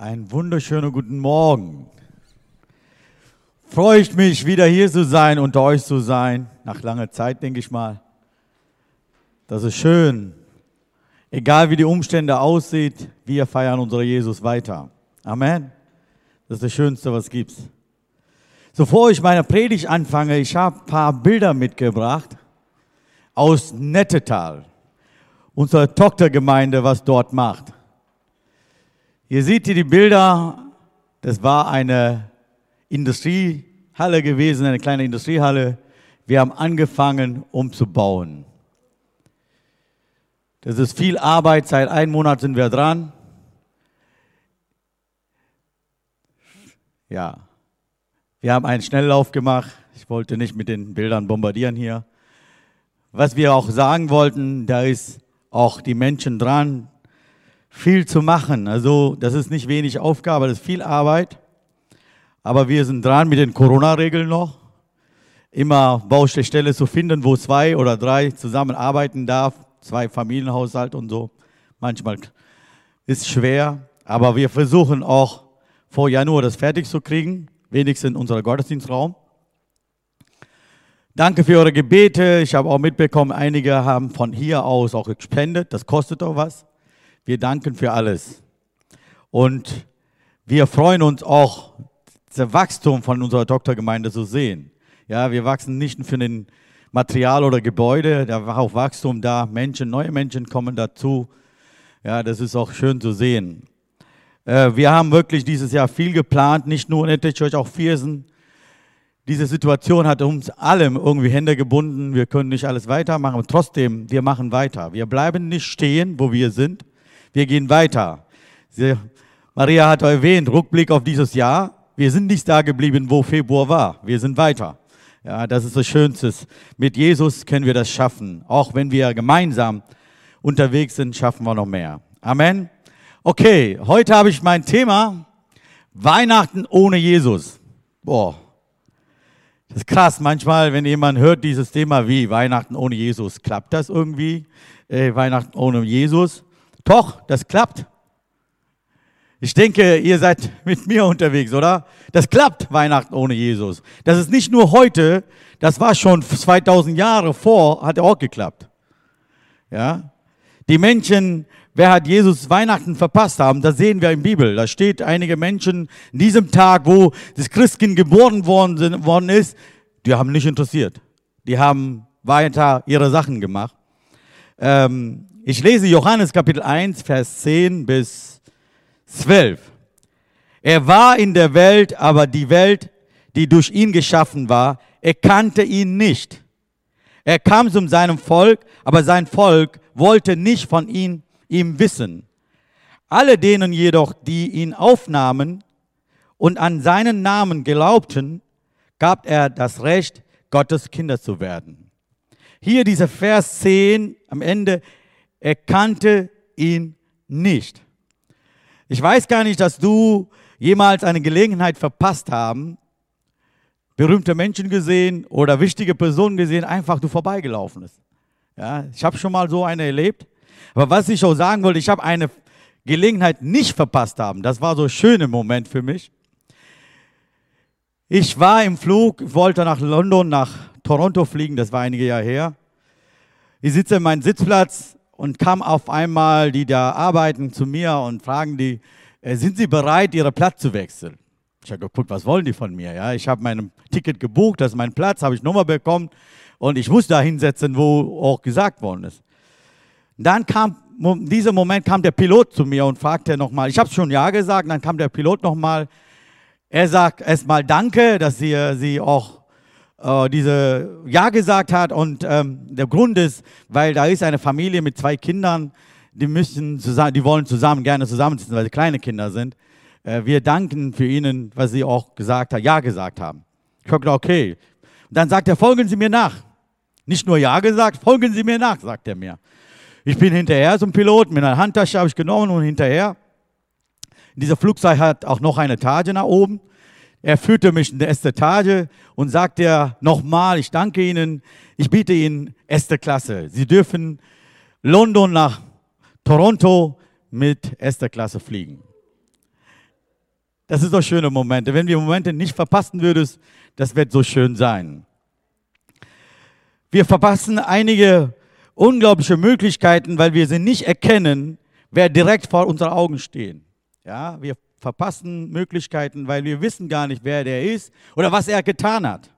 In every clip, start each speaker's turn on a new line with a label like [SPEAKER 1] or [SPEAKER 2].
[SPEAKER 1] Einen wunderschönen guten Morgen. Freue ich mich, wieder hier zu sein, unter euch zu sein. Nach langer Zeit, denke ich mal. Das ist schön. Egal wie die Umstände aussieht, wir feiern unseren Jesus weiter. Amen. Das ist das Schönste, was es gibt. So, bevor ich meine Predigt anfange, ich habe ein paar Bilder mitgebracht aus Nettetal, unserer Tochtergemeinde, was dort macht. Ihr seht hier die Bilder, das war eine Industriehalle gewesen, eine kleine Industriehalle. Wir haben angefangen, umzubauen. Das ist viel Arbeit, seit einem Monat sind wir dran. Ja, wir haben einen Schnelllauf gemacht. Ich wollte nicht mit den Bildern bombardieren hier. Was wir auch sagen wollten, da ist auch die Menschen dran, viel zu machen. Also das ist nicht wenig Aufgabe, das ist viel Arbeit. Aber wir sind dran mit den Corona-Regeln noch. Immer Baustelle zu finden, wo zwei oder drei zusammenarbeiten darf, zwei Familienhaushalt und so. Manchmal ist schwer, aber wir versuchen auch vor Januar das fertig zu kriegen, wenigstens in unserem Gottesdienstraum. Danke für eure Gebete. Ich habe auch mitbekommen, einige haben von hier aus auch gespendet. Das kostet auch was. Wir danken für alles. Und wir freuen uns auch, das Wachstum von unserer Tochtergemeinde zu sehen. Ja, wir wachsen nicht für den Material oder Gebäude, da war auch Wachstum da, Menschen, neue Menschen kommen dazu. Ja, das ist auch schön zu sehen. Äh, wir haben wirklich dieses Jahr viel geplant, nicht nur in der Church, auch Viersen. Diese Situation hat uns allem irgendwie Hände gebunden. Wir können nicht alles weitermachen, trotzdem, wir machen weiter. Wir bleiben nicht stehen, wo wir sind, wir gehen weiter. Maria hat erwähnt, Rückblick auf dieses Jahr. Wir sind nicht da geblieben, wo Februar war. Wir sind weiter. Ja, das ist das Schönste. Mit Jesus können wir das schaffen. Auch wenn wir gemeinsam unterwegs sind, schaffen wir noch mehr. Amen. Okay, heute habe ich mein Thema Weihnachten ohne Jesus. Boah, das ist krass. Manchmal, wenn jemand hört dieses Thema wie Weihnachten ohne Jesus, klappt das irgendwie? Äh, Weihnachten ohne Jesus? Doch, das klappt. Ich denke, ihr seid mit mir unterwegs, oder? Das klappt, Weihnachten ohne Jesus. Das ist nicht nur heute, das war schon 2000 Jahre vor, hat auch geklappt. Ja? Die Menschen, wer hat Jesus Weihnachten verpasst haben, das sehen wir in der Bibel. Da steht einige Menschen in diesem Tag, wo das Christkind geboren worden, worden ist, die haben nicht interessiert. Die haben weiter ihre Sachen gemacht. Ähm, ich lese Johannes Kapitel 1, Vers 10 bis 12. Er war in der Welt, aber die Welt, die durch ihn geschaffen war, erkannte ihn nicht. Er kam zu seinem Volk, aber sein Volk wollte nicht von ihm, ihm wissen. Alle denen jedoch, die ihn aufnahmen und an seinen Namen glaubten, gab er das Recht, Gottes Kinder zu werden. Hier dieser Vers 10 am Ende, er kannte ihn nicht. Ich weiß gar nicht, dass du jemals eine Gelegenheit verpasst haben, berühmte Menschen gesehen oder wichtige Personen gesehen, einfach du vorbeigelaufen ist. Ja, ich habe schon mal so eine erlebt. Aber was ich auch sagen wollte, ich habe eine Gelegenheit nicht verpasst haben. Das war so ein schöner Moment für mich. Ich war im Flug, wollte nach London, nach Toronto fliegen, das war einige Jahre her. Ich sitze in meinem Sitzplatz und kam auf einmal die da arbeiten zu mir und fragen die, äh, sind Sie bereit, Ihren Platz zu wechseln? Ich habe geguckt, was wollen die von mir? Ja, ich habe mein Ticket gebucht, das ist mein Platz, habe ich Nummer bekommen und ich muss da hinsetzen, wo auch gesagt worden ist. Dann kam, in diesem Moment kam der Pilot zu mir und fragte nochmal, ich habe schon Ja gesagt, dann kam der Pilot nochmal, er sagt erstmal Danke, dass Sie, Sie auch äh, diese Ja gesagt hat. Und ähm, der Grund ist, weil da ist eine Familie mit zwei Kindern, die müssen zusammen, die wollen zusammen gerne zusammensitzen, weil sie kleine Kinder sind. Äh, wir danken für ihnen, was sie auch gesagt haben, Ja gesagt haben. Ich habe gedacht, okay. Und dann sagt er, folgen Sie mir nach. Nicht nur Ja gesagt, folgen Sie mir nach, sagt er mir. Ich bin hinterher zum Pilot, mit einer Handtasche habe ich genommen und hinterher. Dieser Flugzeug hat auch noch eine Etage nach oben. Er führte mich in die erste Etage und sagte nochmal, ich danke Ihnen, ich biete Ihnen erste Klasse. Sie dürfen London nach Toronto mit erster Klasse fliegen. Das ist doch schöne Momente. Wenn wir Momente nicht verpassen würdest, das wird so schön sein. Wir verpassen einige unglaubliche Möglichkeiten, weil wir sie nicht erkennen, wer direkt vor unseren Augen stehen. Ja, wir verpassen Möglichkeiten, weil wir wissen gar nicht, wer der ist oder was er getan hat.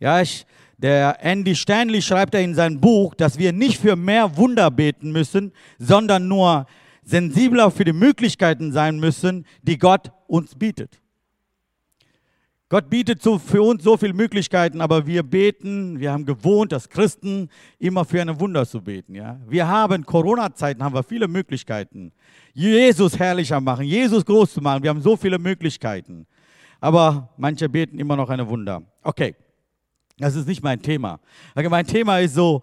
[SPEAKER 1] Ja, ich, der Andy Stanley schreibt ja in seinem Buch, dass wir nicht für mehr Wunder beten müssen, sondern nur sensibler für die Möglichkeiten sein müssen, die Gott uns bietet. Gott bietet so für uns so viele Möglichkeiten, aber wir beten, wir haben gewohnt, als Christen immer für ein Wunder zu beten. Ja? Wir haben Corona-Zeiten, haben wir viele Möglichkeiten. Jesus herrlicher machen, Jesus groß zu machen. Wir haben so viele Möglichkeiten. Aber manche beten immer noch ein Wunder. Okay, das ist nicht mein Thema. Mein Thema ist so,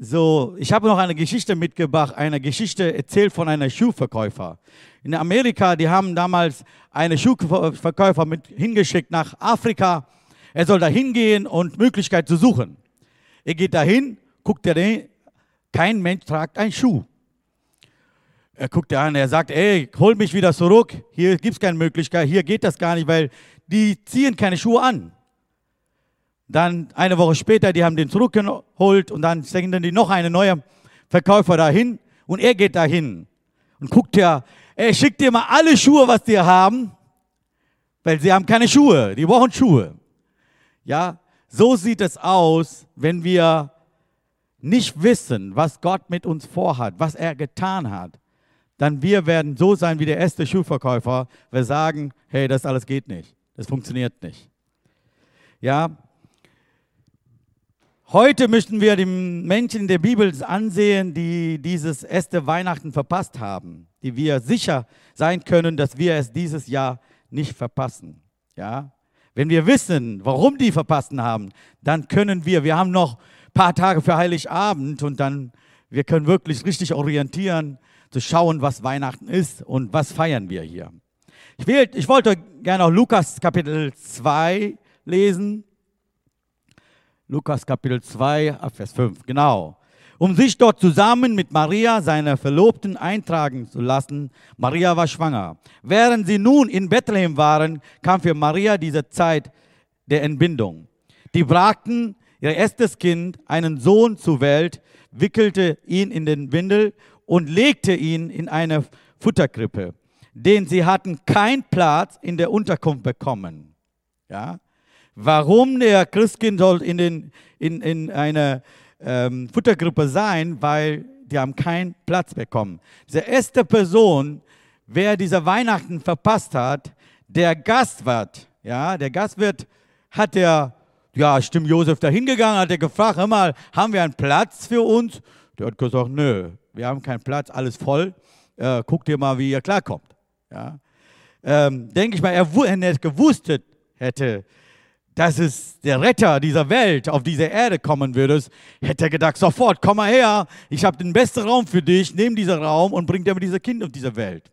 [SPEAKER 1] so, ich habe noch eine Geschichte mitgebracht, eine Geschichte erzählt von einer Schuhverkäufer. In Amerika, die haben damals einen Schuhverkäufer mit hingeschickt nach Afrika. Er soll da hingehen und Möglichkeit zu suchen. Er geht dahin, guckt er den, kein Mensch tragt einen Schuh. Er guckt er an, er sagt, ey, hol mich wieder zurück, hier gibt es keine Möglichkeit, hier geht das gar nicht, weil die ziehen keine Schuhe an. Dann eine Woche später, die haben den zurückgeholt und dann senden die noch einen neuen Verkäufer dahin und er geht dahin und guckt ja, er schickt dir mal alle Schuhe, was die haben, weil sie haben keine Schuhe, die brauchen Schuhe. Ja, so sieht es aus, wenn wir nicht wissen, was Gott mit uns vorhat, was er getan hat, dann wir werden so sein wie der erste Schuhverkäufer. Wir sagen, hey, das alles geht nicht, das funktioniert nicht. Ja, Heute möchten wir den Menschen in der Bibel ansehen, die dieses erste Weihnachten verpasst haben, die wir sicher sein können, dass wir es dieses Jahr nicht verpassen. Ja? Wenn wir wissen, warum die verpassen haben, dann können wir, wir haben noch ein paar Tage für Heiligabend und dann, wir können wirklich richtig orientieren, zu schauen, was Weihnachten ist und was feiern wir hier. Ich, will, ich wollte gerne auch Lukas Kapitel 2 lesen. Lukas Kapitel 2, Vers 5, genau. Um sich dort zusammen mit Maria, seiner Verlobten, eintragen zu lassen. Maria war schwanger. Während sie nun in Bethlehem waren, kam für Maria diese Zeit der Entbindung. Die brachten ihr erstes Kind, einen Sohn, zur Welt, wickelte ihn in den Windel und legte ihn in eine Futterkrippe, denn sie hatten keinen Platz in der Unterkunft bekommen. Ja? Warum der Christkind soll in, den, in, in einer ähm, Futtergruppe sein? Weil die haben keinen Platz bekommen. Diese erste Person, wer diese Weihnachten verpasst hat, der Gastwirt, ja, der Gastwirt hat der, ja, stimmt, Josef da hingegangen, hat er gefragt, hör mal, haben wir einen Platz für uns? Der hat gesagt, nö, wir haben keinen Platz, alles voll. Äh, guck dir mal, wie ihr klarkommt. Ja. Ähm, denke ich mal, er, wenn er gewusst hätte, dass es der Retter dieser Welt auf diese Erde kommen würde, hätte er gedacht, sofort, komm mal her, ich habe den besten Raum für dich, nimm diesen Raum und bring dir mit diesem Kind auf diese Welt.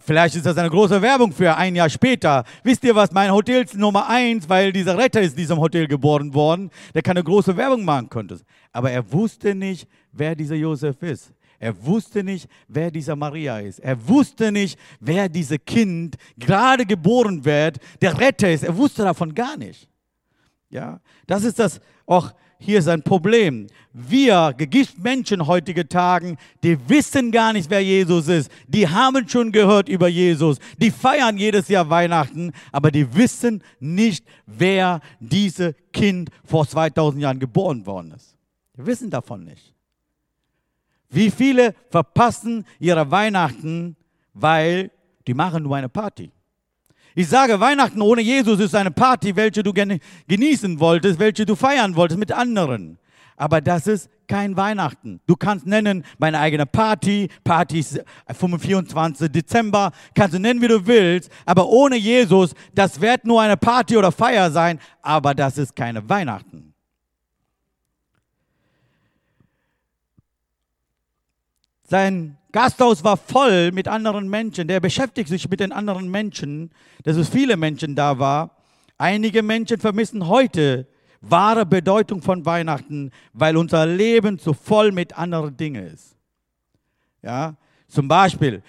[SPEAKER 1] Vielleicht ist das eine große Werbung für ein Jahr später. Wisst ihr was, mein Hotel ist Nummer eins, weil dieser Retter ist in diesem Hotel geboren worden, der keine große Werbung machen konnte. Aber er wusste nicht, wer dieser Josef ist. Er wusste nicht, wer dieser Maria ist. Er wusste nicht, wer dieses Kind gerade geboren wird, der Retter ist. Er wusste davon gar nicht. Ja, das ist das auch hier ist ein Problem. Wir, gegift Menschen heutige Tagen, die wissen gar nicht, wer Jesus ist. Die haben schon gehört über Jesus. Die feiern jedes Jahr Weihnachten, aber die wissen nicht, wer dieses Kind vor 2000 Jahren geboren worden ist. Die wissen davon nicht. Wie viele verpassen ihre Weihnachten, weil die machen nur eine Party. Ich sage, Weihnachten ohne Jesus ist eine Party, welche du genießen wolltest, welche du feiern wolltest mit anderen. Aber das ist kein Weihnachten. Du kannst nennen meine eigene Party, Party vom 24. Dezember, kannst du nennen, wie du willst, aber ohne Jesus, das wird nur eine Party oder Feier sein, aber das ist keine Weihnachten. Sein Gasthaus war voll mit anderen Menschen. Der beschäftigt sich mit den anderen Menschen, dass es viele Menschen da war. Einige Menschen vermissen heute wahre Bedeutung von Weihnachten, weil unser Leben zu voll mit anderen Dingen ist. Ja, zum Beispiel,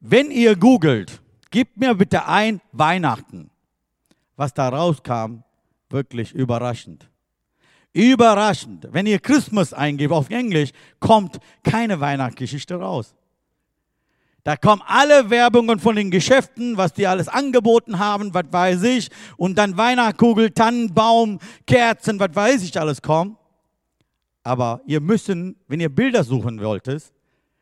[SPEAKER 1] wenn ihr googelt, gib mir bitte ein Weihnachten. Was da rauskam, wirklich überraschend. Überraschend. Wenn ihr Christmas eingebt auf Englisch, kommt keine Weihnachtsgeschichte raus. Da kommen alle Werbungen von den Geschäften, was die alles angeboten haben, was weiß ich. Und dann Weihnachtskugel, Tannenbaum, Kerzen, was weiß ich alles kommt. Aber ihr müssen, wenn ihr Bilder suchen wolltet,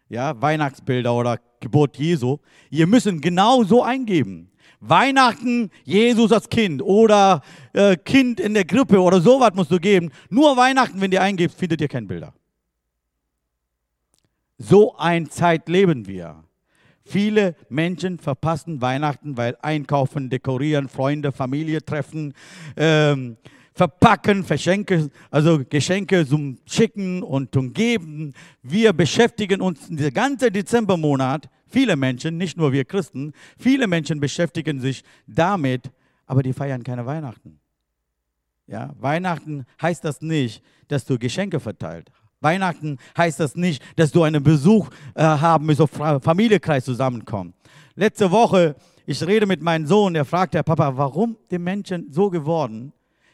[SPEAKER 1] ja, Weihnachtsbilder oder Geburt Jesu, ihr müssen genau so eingeben. Weihnachten, Jesus als Kind oder äh, Kind in der Grippe oder sowas musst du geben. Nur Weihnachten, wenn ihr eingibst, findet ihr keine Bilder. So ein Zeit leben wir. Viele Menschen verpassen Weihnachten, weil einkaufen, dekorieren, Freunde, Familie treffen, ähm, verpacken, Verschenke, also Geschenke zum Schicken und zum Geben. Wir beschäftigen uns der ganzen Dezembermonat, viele Menschen, nicht nur wir Christen, viele Menschen beschäftigen sich damit, aber die feiern keine Weihnachten. Ja, Weihnachten heißt das nicht, dass du Geschenke verteilt. Weihnachten heißt das nicht, dass du einen Besuch äh, haben musst, auf Familienkreis zusammenkommen. Letzte Woche, ich rede mit meinem Sohn, der fragt der Papa, warum die Menschen so geworden,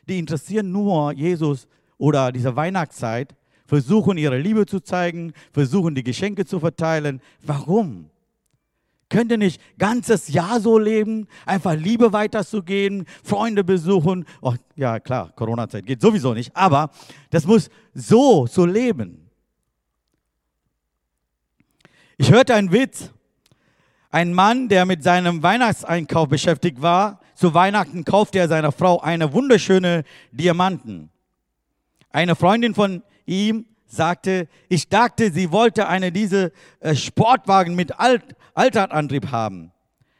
[SPEAKER 1] die interessieren nur Jesus oder diese Weihnachtszeit, versuchen ihre Liebe zu zeigen, versuchen die Geschenke zu verteilen. Warum? Könnt ihr nicht ganzes Jahr so leben, einfach Liebe weiterzugehen, Freunde besuchen? Oh, ja, klar, Corona-Zeit geht sowieso nicht, aber das muss so, so leben. Ich hörte einen Witz. Ein Mann, der mit seinem Weihnachtseinkauf beschäftigt war, zu Weihnachten kaufte er seiner Frau eine wunderschöne Diamanten. Eine Freundin von ihm sagte, ich dachte, sie wollte eine diese äh, Sportwagen mit Alt Allradantrieb haben.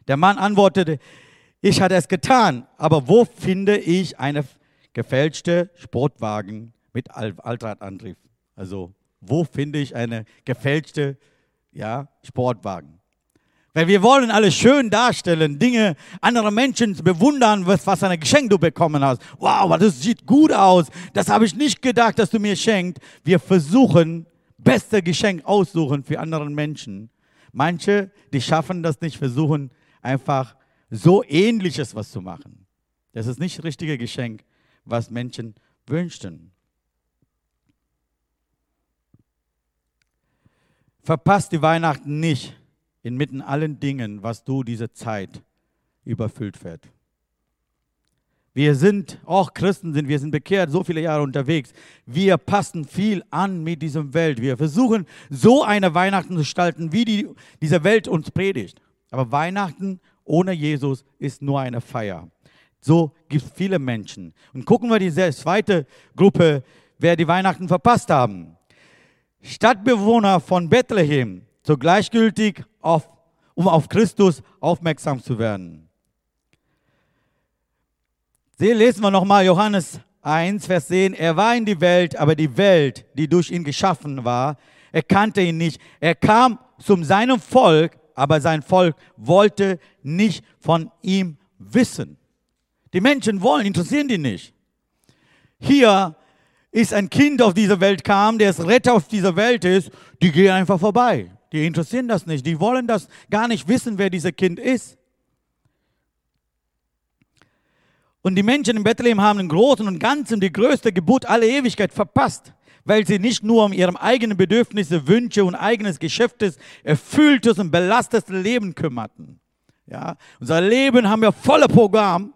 [SPEAKER 1] Der Mann antwortete, ich hatte es getan, aber wo finde ich eine gefälschte Sportwagen mit Allradantrieb? Also, wo finde ich eine gefälschte ja, Sportwagen? Weil wir wollen alles schön darstellen, Dinge andere Menschen bewundern, was, was ein Geschenk du bekommen hast. Wow, das sieht gut aus. Das habe ich nicht gedacht, dass du mir schenkst. Wir versuchen, beste Geschenk aussuchen für andere Menschen. Manche, die schaffen das nicht, versuchen einfach so ähnliches was zu machen. Das ist nicht das richtige Geschenk, was Menschen wünschten. Verpasst die Weihnachten nicht inmitten allen Dingen, was du diese Zeit überfüllt wird. Wir sind, auch Christen sind, wir sind bekehrt, so viele Jahre unterwegs. Wir passen viel an mit dieser Welt. Wir versuchen, so eine Weihnachten zu gestalten, wie die, diese Welt uns predigt. Aber Weihnachten ohne Jesus ist nur eine Feier. So gibt es viele Menschen. Und gucken wir die zweite Gruppe, wer die Weihnachten verpasst haben. Stadtbewohner von Bethlehem, so gleichgültig, auf, um auf Christus aufmerksam zu werden. Hier lesen wir nochmal Johannes 1, Vers 10. Er war in die Welt, aber die Welt, die durch ihn geschaffen war, erkannte ihn nicht. Er kam zu seinem Volk, aber sein Volk wollte nicht von ihm wissen. Die Menschen wollen, interessieren die nicht. Hier ist ein Kind auf diese Welt kam, der es Retter auf dieser Welt ist, die gehen einfach vorbei. Die interessieren das nicht. Die wollen das gar nicht wissen, wer dieser Kind ist. Und die Menschen in Bethlehem haben im Großen und Ganzen die größte Geburt aller Ewigkeit verpasst, weil sie nicht nur um ihre eigenen Bedürfnisse, Wünsche und eigenes Geschäftes, erfülltes und belastetes Leben kümmerten. Ja, unser Leben haben wir voller Programm.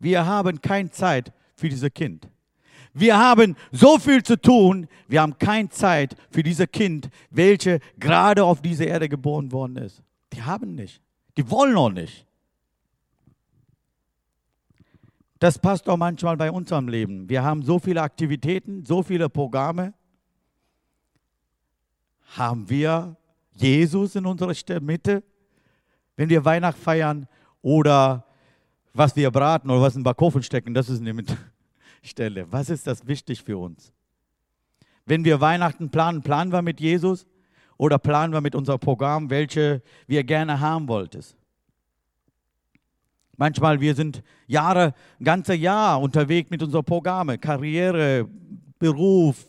[SPEAKER 1] Wir haben keine Zeit für dieses Kind. Wir haben so viel zu tun, wir haben keine Zeit für dieses Kind, welche gerade auf dieser Erde geboren worden ist. Die haben nicht. Die wollen auch nicht. Das passt auch manchmal bei unserem Leben. Wir haben so viele Aktivitäten, so viele Programme. Haben wir Jesus in unserer Mitte, wenn wir Weihnachten feiern oder was wir braten oder was in den Backofen stecken, das ist eine Stelle. Was ist das wichtig für uns? Wenn wir Weihnachten planen, planen wir mit Jesus oder planen wir mit unserem Programm, welche wir gerne haben wollten? Manchmal wir sind Jahre, ganze Jahr unterwegs mit unseren Programmen, Karriere, Beruf,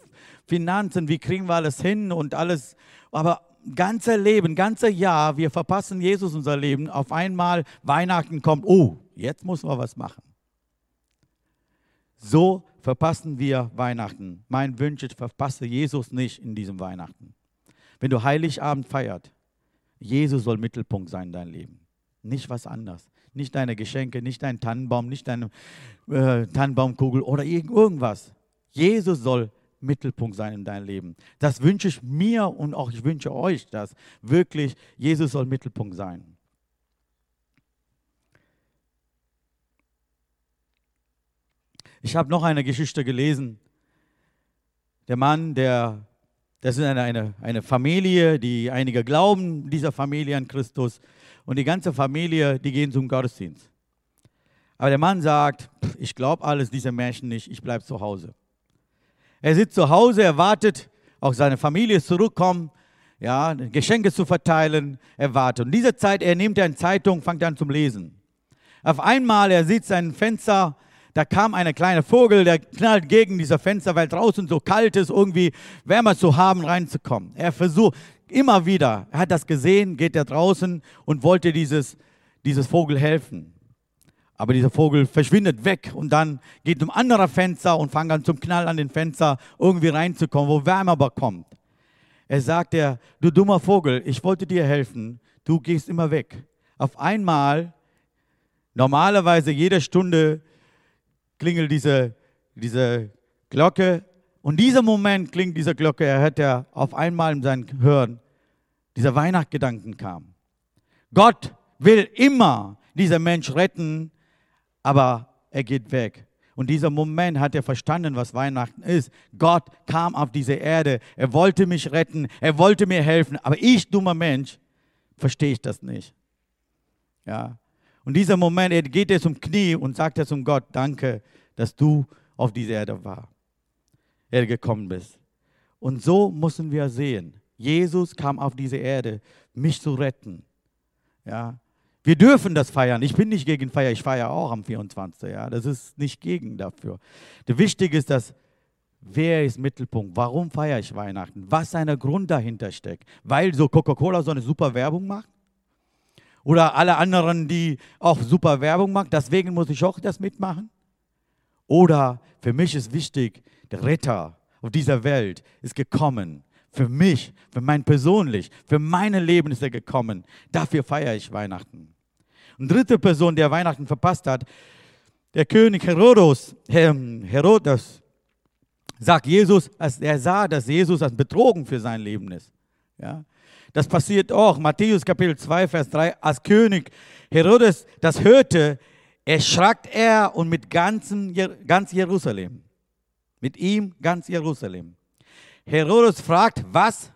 [SPEAKER 1] Finanzen, wie kriegen wir alles hin und alles. Aber ganze Leben, ganze Jahr, wir verpassen Jesus unser Leben. Auf einmal Weihnachten kommt, oh, jetzt muss man was machen. So verpassen wir Weihnachten. Mein Wunsch ist, verpasse Jesus nicht in diesem Weihnachten. Wenn du Heiligabend feiert, Jesus soll Mittelpunkt sein in deinem Leben. Nicht was anderes. Nicht deine Geschenke, nicht dein Tannenbaum, nicht deine äh, Tannenbaumkugel oder irgendwas. Jesus soll Mittelpunkt sein in deinem Leben. Das wünsche ich mir und auch ich wünsche euch das. Wirklich, Jesus soll Mittelpunkt sein. Ich habe noch eine Geschichte gelesen. Der Mann, der, das ist eine, eine, eine Familie, die einige glauben, dieser Familie an Christus. Und die ganze Familie, die gehen zum Gottesdienst. Aber der Mann sagt, ich glaube alles diese Menschen nicht, ich bleibe zu Hause. Er sitzt zu Hause, er wartet, auch seine Familie ist zurückkommen, ja, Geschenke zu verteilen, er wartet. Und in dieser Zeit, er nimmt eine Zeitung, fängt an zum Lesen. Auf einmal, er sieht sein Fenster, da kam ein kleiner Vogel, der knallt gegen dieser Fenster, weil draußen so kalt ist, irgendwie wärmer zu haben, reinzukommen. Er versucht immer wieder, er hat das gesehen, geht er draußen und wollte dieses, dieses Vogel helfen. Aber dieser Vogel verschwindet weg und dann geht um andere Fenster und fängt an zum Knall an den Fenster irgendwie reinzukommen, wo Wärme bekommt. Er sagt er, du dummer Vogel, ich wollte dir helfen, du gehst immer weg. Auf einmal, normalerweise jede Stunde klingelt diese, diese Glocke. Und dieser Moment klingt diese Glocke, er hört er auf einmal in seinem Hören, dieser Weihnachtsgedanken kam. Gott will immer dieser Mensch retten, aber er geht weg. Und dieser Moment hat er verstanden, was Weihnachten ist. Gott kam auf diese Erde, er wollte mich retten, er wollte mir helfen, aber ich, dummer Mensch, verstehe ich das nicht. Ja, und dieser Moment, er geht er zum Knie und sagt er zum Gott, danke, dass du auf diese Erde war, er gekommen bist. Und so müssen wir sehen, Jesus kam auf diese Erde, mich zu retten. Ja, wir dürfen das feiern. Ich bin nicht gegen Feier, ich feiere auch am 24. Ja, das ist nicht gegen dafür. Der Wichtige ist, dass wer ist Mittelpunkt? Warum feiere ich Weihnachten? Was ein Grund dahinter steckt? Weil so Coca-Cola so eine super Werbung macht? Oder alle anderen, die auch super Werbung machen. Deswegen muss ich auch das mitmachen. Oder für mich ist wichtig, der Retter auf dieser Welt ist gekommen. Für mich, für mein persönlich, für mein Leben ist er gekommen. Dafür feiere ich Weihnachten. Und dritte Person, der Weihnachten verpasst hat, der König Herodos, Herodes, sagt Jesus, er sah, dass Jesus als Betrogen für sein Leben ist. Ja? Das passiert auch. Matthäus Kapitel 2, Vers 3. Als König Herodes das hörte, erschrak er und mit ganzem, ganz Jerusalem. Mit ihm ganz Jerusalem. Herodes fragt, was?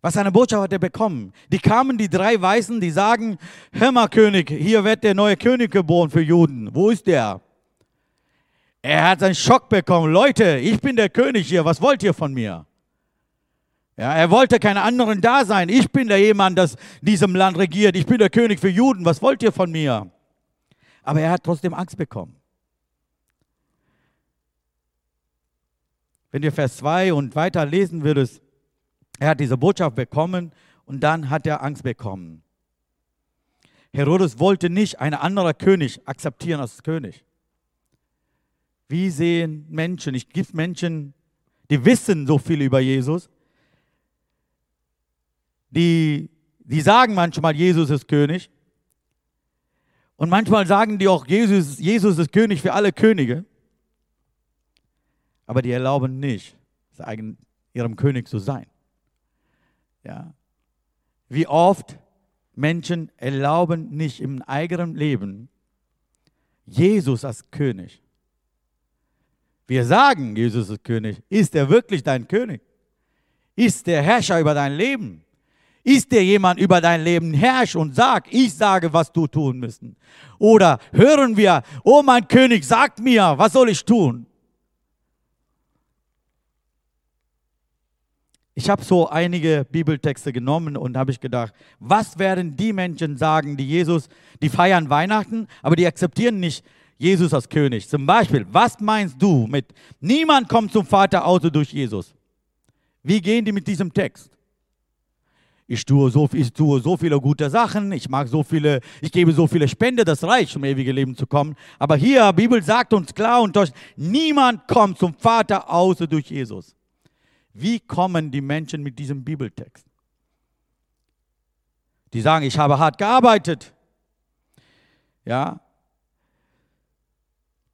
[SPEAKER 1] Was eine Botschaft hat er bekommen? Die kamen, die drei Weißen, die sagen, hör mal König, hier wird der neue König geboren für Juden. Wo ist der? Er hat einen Schock bekommen. Leute, ich bin der König hier, was wollt ihr von mir? Ja, er wollte keine anderen da sein. Ich bin der jemand, das diesem Land regiert. Ich bin der König für Juden. Was wollt ihr von mir? Aber er hat trotzdem Angst bekommen. Wenn ihr Vers 2 und weiter lesen würdest, er hat diese Botschaft bekommen und dann hat er Angst bekommen. Herodes wollte nicht einen anderen König akzeptieren als König. Wie sehen Menschen, ich gibt Menschen, die wissen so viel über Jesus, die, die sagen manchmal, Jesus ist König. Und manchmal sagen die auch, Jesus, Jesus ist König für alle Könige. Aber die erlauben nicht, ihrem König zu sein. Ja. Wie oft Menschen erlauben nicht im eigenen Leben Jesus als König. Wir sagen, Jesus ist König. Ist er wirklich dein König? Ist der Herrscher über dein Leben? Ist dir jemand über dein Leben herrscht und sagt, ich sage, was du tun müssen? Oder hören wir, oh mein König, sag mir, was soll ich tun? Ich habe so einige Bibeltexte genommen und habe ich gedacht, was werden die Menschen sagen, die Jesus, die feiern Weihnachten, aber die akzeptieren nicht Jesus als König. Zum Beispiel, was meinst du mit, niemand kommt zum Vater außer durch Jesus? Wie gehen die mit diesem Text? Ich tue, so, ich tue so viele gute Sachen, ich mag so viele, ich gebe so viele Spende, das reicht, um ewige Leben zu kommen. Aber hier, die Bibel sagt uns klar und deutlich, niemand kommt zum Vater außer durch Jesus. Wie kommen die Menschen mit diesem Bibeltext? Die sagen, ich habe hart gearbeitet. Ja.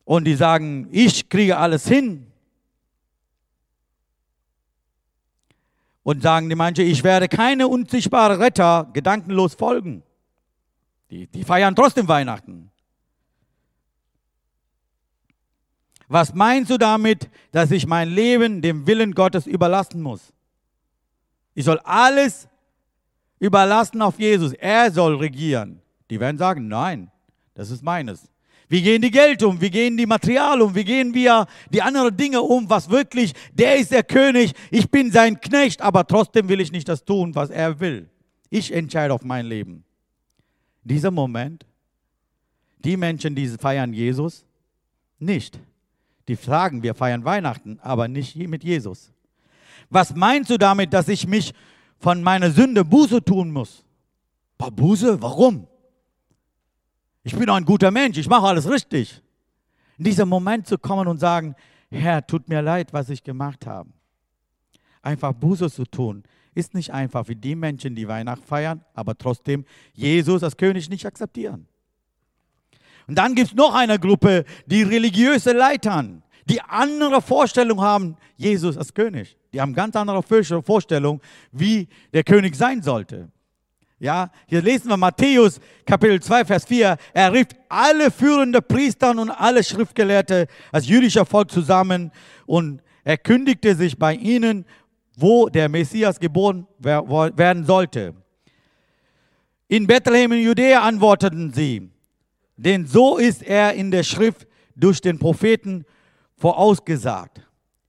[SPEAKER 1] Und die sagen, ich kriege alles hin. Und sagen die manche, ich werde keine unsichtbare Retter gedankenlos folgen. Die, die feiern trotzdem Weihnachten. Was meinst du damit, dass ich mein Leben dem Willen Gottes überlassen muss? Ich soll alles überlassen auf Jesus. Er soll regieren. Die werden sagen, nein, das ist meines. Wie gehen die Geld um? Wie gehen die Material um? Wie gehen wir die anderen Dinge um? Was wirklich, der ist der König, ich bin sein Knecht, aber trotzdem will ich nicht das tun, was er will. Ich entscheide auf mein Leben. Dieser Moment, die Menschen, die feiern Jesus, nicht. Die sagen, wir feiern Weihnachten, aber nicht mit Jesus. Was meinst du damit, dass ich mich von meiner Sünde Buße tun muss? Buße? Warum? Ich bin ein guter Mensch, ich mache alles richtig. In diesem Moment zu kommen und sagen, Herr, tut mir leid, was ich gemacht habe. Einfach Buße zu tun, ist nicht einfach wie die Menschen, die Weihnachten feiern, aber trotzdem Jesus als König nicht akzeptieren. Und dann gibt es noch eine Gruppe, die religiöse Leitern, die andere Vorstellung haben, Jesus als König. Die haben ganz andere Vorstellung, wie der König sein sollte. Ja, hier lesen wir Matthäus Kapitel 2, Vers 4. Er rief alle führende Priester und alle Schriftgelehrte als jüdischer Volk zusammen und er kündigte sich bei ihnen, wo der Messias geboren werden sollte. In Bethlehem in Judäa antworteten sie, denn so ist er in der Schrift durch den Propheten vorausgesagt.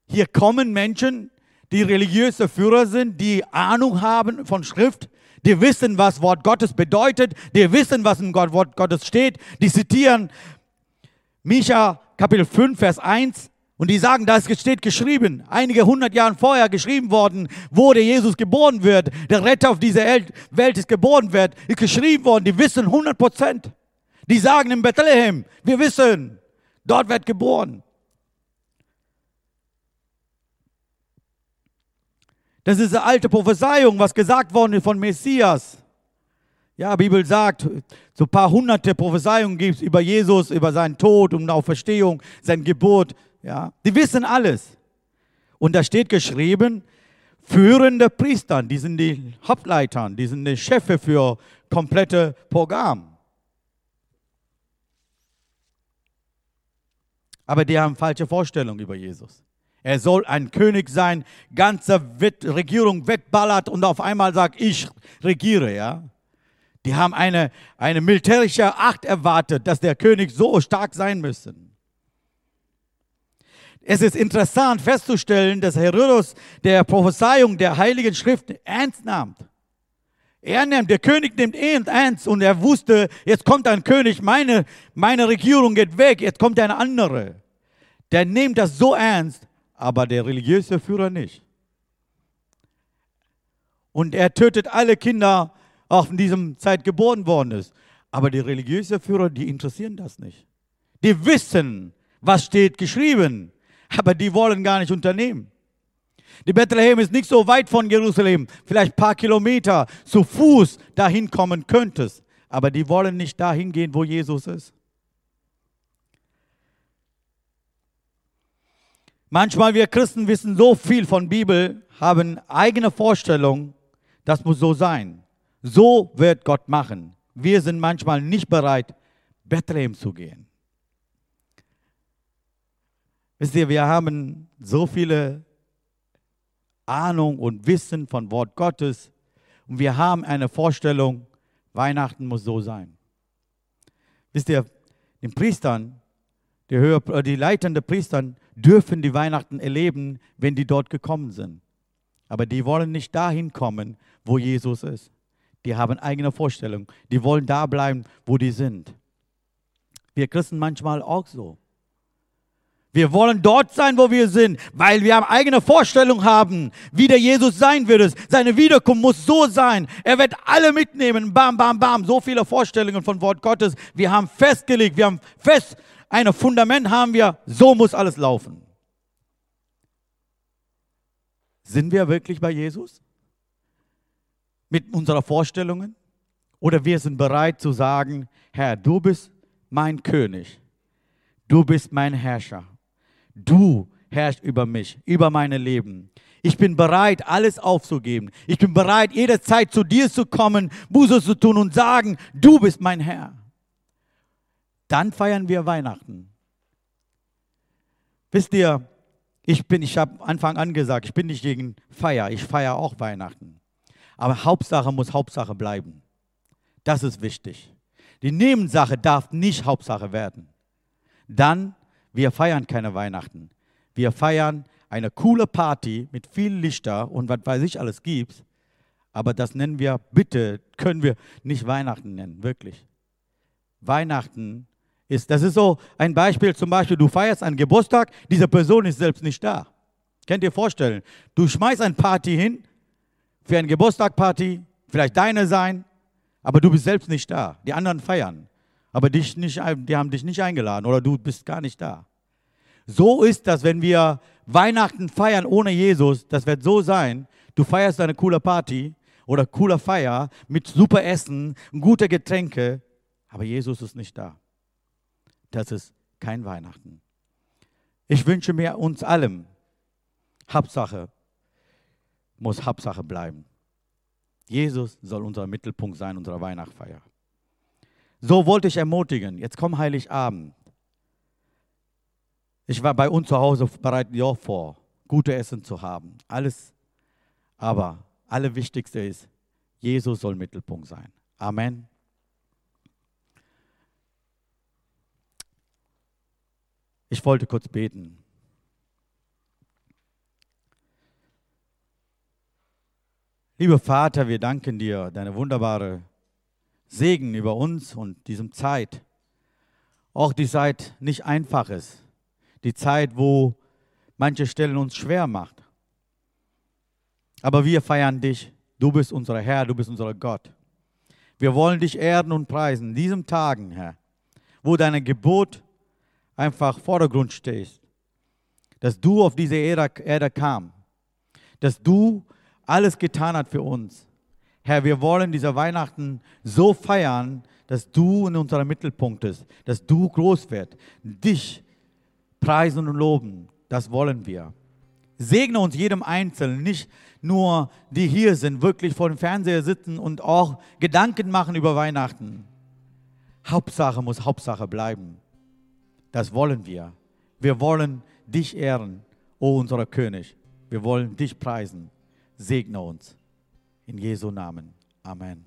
[SPEAKER 1] Hier kommen Menschen, die religiöse Führer sind, die Ahnung haben von Schrift, die wissen, was Wort Gottes bedeutet, die wissen, was im Wort Gottes steht, die zitieren Micha Kapitel 5, Vers 1 und die sagen, da steht geschrieben, einige hundert Jahre vorher geschrieben worden, wo der Jesus geboren wird, der Retter auf dieser Welt ist geboren wird, ist geschrieben worden, die wissen 100 Prozent. Die sagen in Bethlehem, wir wissen, dort wird geboren. Das ist eine alte Prophezeiung, was gesagt worden ist von Messias. Ja, die Bibel sagt, so ein paar hunderte Prophezeiungen gibt es über Jesus, über seinen Tod und Auferstehung, sein Geburt. Ja, die wissen alles. Und da steht geschrieben, führende Priester, die sind die Hauptleiter, die sind die Chefe für komplette Programm. Aber die haben falsche Vorstellungen über Jesus. Er soll ein König sein, ganze Regierung wegballert und auf einmal sagt, ich regiere, ja. Die haben eine, eine militärische Acht erwartet, dass der König so stark sein müsse. Es ist interessant festzustellen, dass Herodes der Prophezeiung der Heiligen Schrift ernst nahm. Er nimmt, der König nimmt ihn ernst und er wusste, jetzt kommt ein König, meine, meine Regierung geht weg, jetzt kommt eine andere. Der nimmt das so ernst, aber der religiöse Führer nicht. Und er tötet alle Kinder, auch in diesem Zeit geboren worden ist. Aber die religiösen Führer, die interessieren das nicht. Die wissen, was steht geschrieben, aber die wollen gar nicht unternehmen. Die Bethlehem ist nicht so weit von Jerusalem, vielleicht ein paar Kilometer zu Fuß dahin kommen könntest, aber die wollen nicht dahin gehen, wo Jesus ist. Manchmal wir Christen wissen so viel von Bibel, haben eigene Vorstellungen, das muss so sein. So wird Gott machen. Wir sind manchmal nicht bereit, Bethlehem zu gehen. Wisst ihr, wir haben so viele Ahnung und Wissen von Wort Gottes und wir haben eine Vorstellung, Weihnachten muss so sein. Wisst ihr, den Priestern, die, Höhe, die leitenden Priestern, dürfen die Weihnachten erleben, wenn die dort gekommen sind. Aber die wollen nicht dahin kommen, wo Jesus ist. Die haben eigene Vorstellungen. Die wollen da bleiben, wo die sind. Wir Christen manchmal auch so. Wir wollen dort sein, wo wir sind, weil wir eine eigene Vorstellung haben, wie der Jesus sein wird. Seine Wiederkunft muss so sein. Er wird alle mitnehmen. Bam, bam, bam. So viele Vorstellungen von Wort Gottes. Wir haben festgelegt, wir haben fest, ein Fundament haben wir. So muss alles laufen. Sind wir wirklich bei Jesus? Mit unseren Vorstellungen? Oder wir sind bereit zu sagen, Herr, du bist mein König. Du bist mein Herrscher. Du herrschst über mich, über mein Leben. Ich bin bereit, alles aufzugeben. Ich bin bereit, jederzeit zu dir zu kommen, Buße zu tun und sagen, du bist mein Herr. Dann feiern wir Weihnachten. Wisst ihr, ich bin, ich habe Anfang an gesagt, ich bin nicht gegen Feier, ich feiere auch Weihnachten. Aber Hauptsache muss Hauptsache bleiben. Das ist wichtig. Die Nebensache darf nicht Hauptsache werden. Dann, wir feiern keine Weihnachten. Wir feiern eine coole Party mit viel Lichter und was weiß ich alles gibt. Aber das nennen wir, bitte, können wir nicht Weihnachten nennen, wirklich. Weihnachten ist, das ist so ein Beispiel, zum Beispiel, du feierst einen Geburtstag, diese Person ist selbst nicht da. Könnt ihr vorstellen? Du schmeißt eine Party hin, für eine Geburtstagparty, vielleicht deine sein, aber du bist selbst nicht da. Die anderen feiern, aber dich nicht, die haben dich nicht eingeladen oder du bist gar nicht da. So ist das, wenn wir Weihnachten feiern ohne Jesus. Das wird so sein, du feierst eine coole Party oder coole Feier mit super Essen, gute Getränke, aber Jesus ist nicht da. Das ist kein Weihnachten. Ich wünsche mir uns allem, Hauptsache, muss Hauptsache bleiben. Jesus soll unser Mittelpunkt sein, unserer Weihnachtsfeier. So wollte ich ermutigen. Jetzt kommt Heiligabend. Ich war bei uns zu Hause bereit, ja vor, gute Essen zu haben. Alles. Aber allerwichtigste ist, Jesus soll Mittelpunkt sein. Amen. Ich wollte kurz beten. Lieber Vater, wir danken dir, deine wunderbare Segen über uns und diesem Zeit. Auch die Zeit nicht einfach ist. Die Zeit, wo manche Stellen uns schwer macht. Aber wir feiern dich. Du bist unser Herr, du bist unser Gott. Wir wollen dich ehren und preisen in diesen Tagen, Herr, wo deine Gebot einfach Vordergrund stehst. Dass du auf diese Erde kam. Dass du alles getan hat für uns. Herr, wir wollen diese Weihnachten so feiern, dass du in unserem Mittelpunkt bist, dass du groß wirst, dich preisen und loben. Das wollen wir. Segne uns jedem Einzelnen, nicht nur die hier sind, wirklich vor dem Fernseher sitzen und auch Gedanken machen über Weihnachten. Hauptsache muss Hauptsache bleiben. Das wollen wir. Wir wollen dich ehren, o unser König. Wir wollen dich preisen segne uns. In Jesu Namen. Amen.